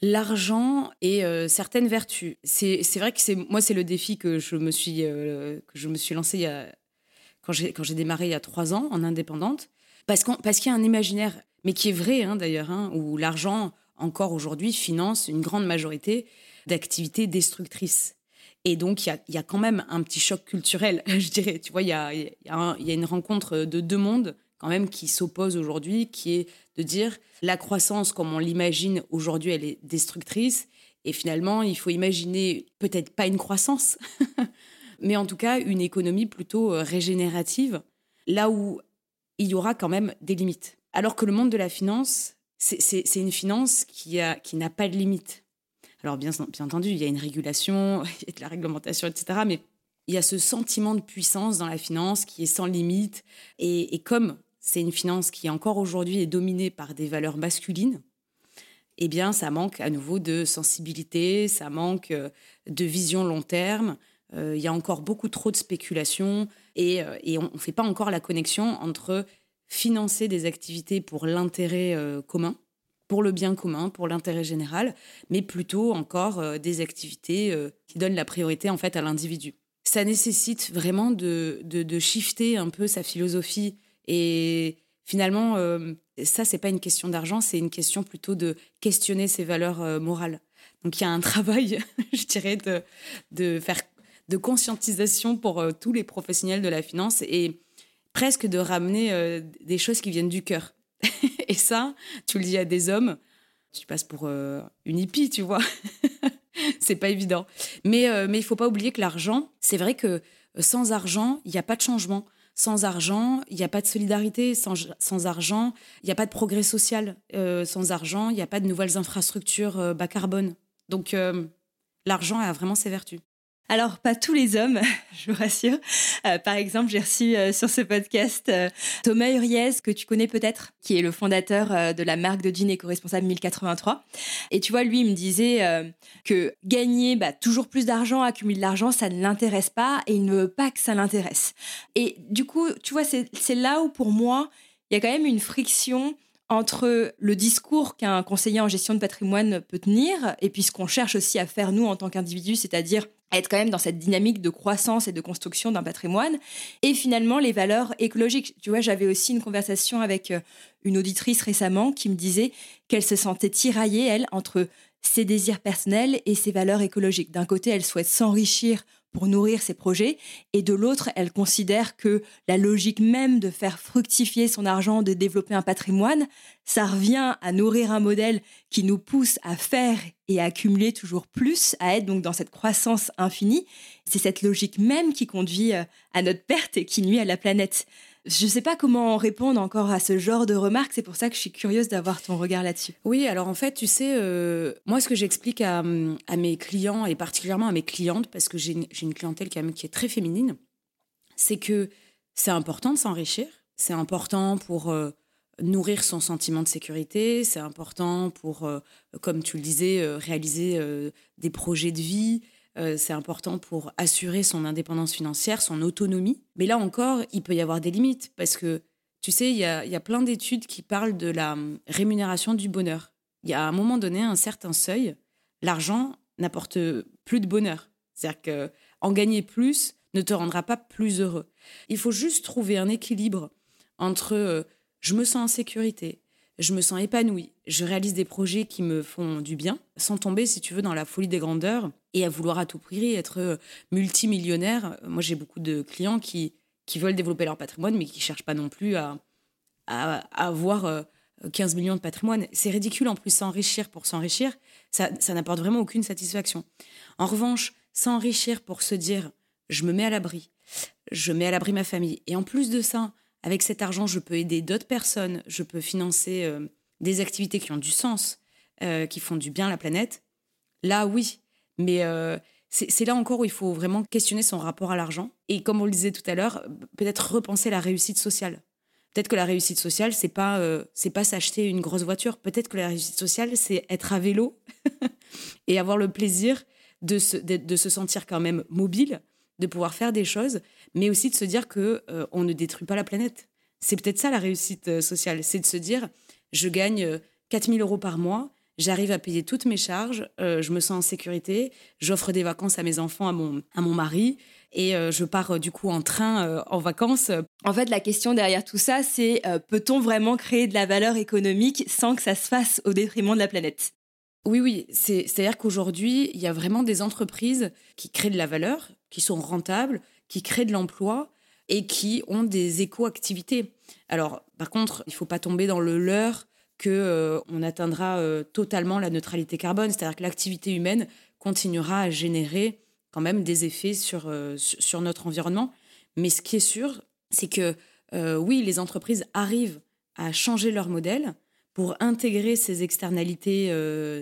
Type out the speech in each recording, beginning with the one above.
l'argent et euh, certaines vertus. C'est vrai que c'est moi c'est le défi que je me suis euh, que je me suis lancé il y a, quand j'ai quand j'ai démarré il y a trois ans en indépendante parce qu'on parce qu'il y a un imaginaire mais qui est vrai hein, d'ailleurs hein, où l'argent encore aujourd'hui finance une grande majorité d'activités destructrices. Et donc, il y a, y a, quand même un petit choc culturel, je dirais. Tu vois, il y a, y, y a une rencontre de deux mondes quand même qui s'oppose aujourd'hui, qui est de dire la croissance comme on l'imagine aujourd'hui, elle est destructrice. Et finalement, il faut imaginer peut-être pas une croissance, mais en tout cas une économie plutôt euh, régénérative, là où il y aura quand même des limites. Alors que le monde de la finance, c'est une finance qui n'a qui pas de limites. Alors bien, bien entendu, il y a une régulation, il y a de la réglementation, etc. Mais il y a ce sentiment de puissance dans la finance qui est sans limite. Et comme c'est une finance qui encore aujourd'hui est dominée par des valeurs masculines, eh bien, ça manque à nouveau de sensibilité, ça manque euh, de vision long terme. Euh, il y a encore beaucoup trop de spéculation et, euh, et on ne fait pas encore la connexion entre financer des activités pour l'intérêt commun, pour le bien commun, pour l'intérêt général, mais plutôt encore des activités qui donnent la priorité en fait à l'individu. Ça nécessite vraiment de, de, de shifter un peu sa philosophie et finalement, euh, ça, c'est pas une question d'argent, c'est une question plutôt de questionner ses valeurs euh, morales. Donc il y a un travail, je dirais, de, faire de conscientisation pour euh, tous les professionnels de la finance et presque de ramener euh, des choses qui viennent du cœur. et ça, tu le dis à des hommes, tu passes pour une hippie, tu vois. c'est pas évident. Mais, mais il faut pas oublier que l'argent, c'est vrai que sans argent, il n'y a pas de changement. Sans argent, il n'y a pas de solidarité. Sans, argent, il n'y a pas de progrès social. Euh, sans argent, il n'y a pas de nouvelles infrastructures euh, bas carbone. Donc, euh, l'argent a vraiment ses vertus. Alors, pas tous les hommes, je vous rassure. Euh, par exemple, j'ai reçu euh, sur ce podcast euh, Thomas Uriez, que tu connais peut-être, qui est le fondateur de la marque de jeans éco-responsable 1083. Et tu vois, lui, il me disait que gagner bah, toujours plus d'argent, accumuler de l'argent, ça ne l'intéresse pas et il ne veut pas que ça l'intéresse. Et du coup, tu vois, c'est là où pour moi, il y a quand même une friction entre le discours qu'un conseiller en gestion de patrimoine peut tenir et puis ce qu'on cherche aussi à faire nous en tant qu'individus, c'est-à-dire être quand même dans cette dynamique de croissance et de construction d'un patrimoine et finalement les valeurs écologiques. Tu vois, j'avais aussi une conversation avec euh, une auditrice récemment qui me disait qu'elle se sentait tiraillée, elle, entre ses désirs personnels et ses valeurs écologiques. D'un côté, elle souhaite s'enrichir pour nourrir ses projets, et de l'autre, elle considère que la logique même de faire fructifier son argent, de développer un patrimoine, ça revient à nourrir un modèle qui nous pousse à faire et à accumuler toujours plus, à être donc dans cette croissance infinie. C'est cette logique même qui conduit euh, à notre perte et qui nuit à la planète. Je ne sais pas comment répondre encore à ce genre de remarques, c'est pour ça que je suis curieuse d'avoir ton regard là-dessus. Oui, alors en fait, tu sais, euh, moi ce que j'explique à, mes clients, et particulièrement à mes clientes, parce que j'ai une, clientèle qui est très féminine, c'est que c'est important de s'enrichir, c'est important pour euh, nourrir son sentiment de sécurité, c'est important pour, euh, comme tu le disais, réaliser des projets de vie, c'est important pour assurer son indépendance financière, son autonomie. Mais là encore, il peut y avoir des limites parce que, tu sais, il y a, plein d'études qui parlent de la rémunération du bonheur. Il y a à un moment donné un certain seuil, l'argent n'apporte plus de bonheur. C'est-à-dire qu'en gagner plus ne te rendra pas plus heureux. Il faut juste trouver un équilibre entre je me sens en sécurité, je me sens épanouie. Je réalise des projets qui me font du bien, sans tomber, si tu veux, dans la folie des grandeurs et à vouloir à tout prix être euh, multimillionnaire. Moi, j'ai beaucoup de clients qui, qui veulent développer leur patrimoine, mais qui ne cherchent pas non plus à, à, avoir 15 euh, millions de patrimoine. C'est ridicule, en plus, s'enrichir pour s'enrichir, ça, ça n'apporte vraiment aucune satisfaction. En revanche, s'enrichir pour se dire, je me mets à l'abri, je mets à l'abri ma famille, et en plus de ça, avec cet argent, je peux aider d'autres personnes, je peux financer euh, des activités qui ont du sens, euh, qui font du bien à la planète. Là, oui. Mais euh, c'est là encore où il faut vraiment questionner son rapport à l'argent. Et comme on le disait tout à l'heure, peut-être repenser la réussite sociale. Peut-être que la réussite sociale, c'est pas pas s'acheter une grosse voiture. Peut-être que la réussite sociale, c'est être à vélo et avoir le plaisir de se, de se sentir quand même mobile, de pouvoir faire des choses, mais aussi de se dire que euh, on ne détruit pas la planète. C'est peut-être ça la réussite euh, sociale, c'est de se dire je gagne 4000 euh, euros par mois, j'arrive à payer toutes mes charges, je me sens en sécurité, j'offre des vacances à mes enfants, à mon, à mon mari, et je pars du coup en train en vacances. En fait, la question derrière tout ça, c'est peut-on vraiment créer de la valeur économique sans que ça se fasse au détriment de la planète? Oui, oui, c'est-à-dire qu'aujourd'hui, il y a vraiment des entreprises qui créent de la valeur, qui sont rentables, qui créent de l'emploi et qui ont des éco-activités. Alors, par contre, il ne faut pas tomber dans le leurre que euh, atteindra euh, totalement la neutralité carbone, c'est-à-dire que l'activité humaine continuera à générer quand même des effets sur, euh, sur notre environnement. Mais ce qui est sûr, c'est que oui, les entreprises arrivent à changer leur modèle pour intégrer ces externalités,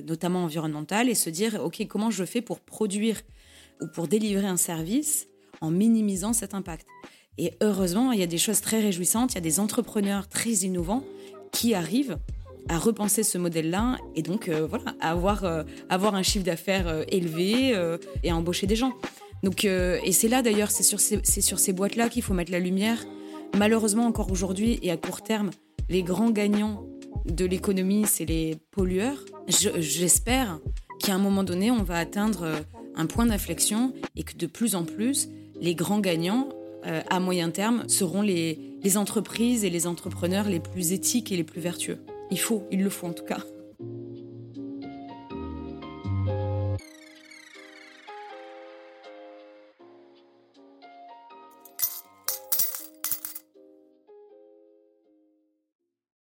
notamment environnementales, et se dire, OK, comment je fais pour produire ou pour délivrer un service en minimisant cet impact? Et heureusement, il y a des choses très réjouissantes, il y a des entrepreneurs très innovants qui arrivent à repenser ce modèle-là et donc euh, voilà, à avoir, euh, avoir un chiffre d'affaires euh, élevé et à embaucher des gens. Donc, et c'est là d'ailleurs, c'est sur ces, sur ces boîtes-là qu'il faut mettre la lumière. Malheureusement, encore aujourd'hui et à court terme, les grands gagnants de l'économie, c'est les pollueurs. J'espère qu'à un moment donné, on va atteindre un point d'inflexion et que de plus en plus, les grands gagnants euh, à moyen terme seront les, les entreprises et les entrepreneurs les plus éthiques et les plus vertueux. Il faut, il le faut en tout cas.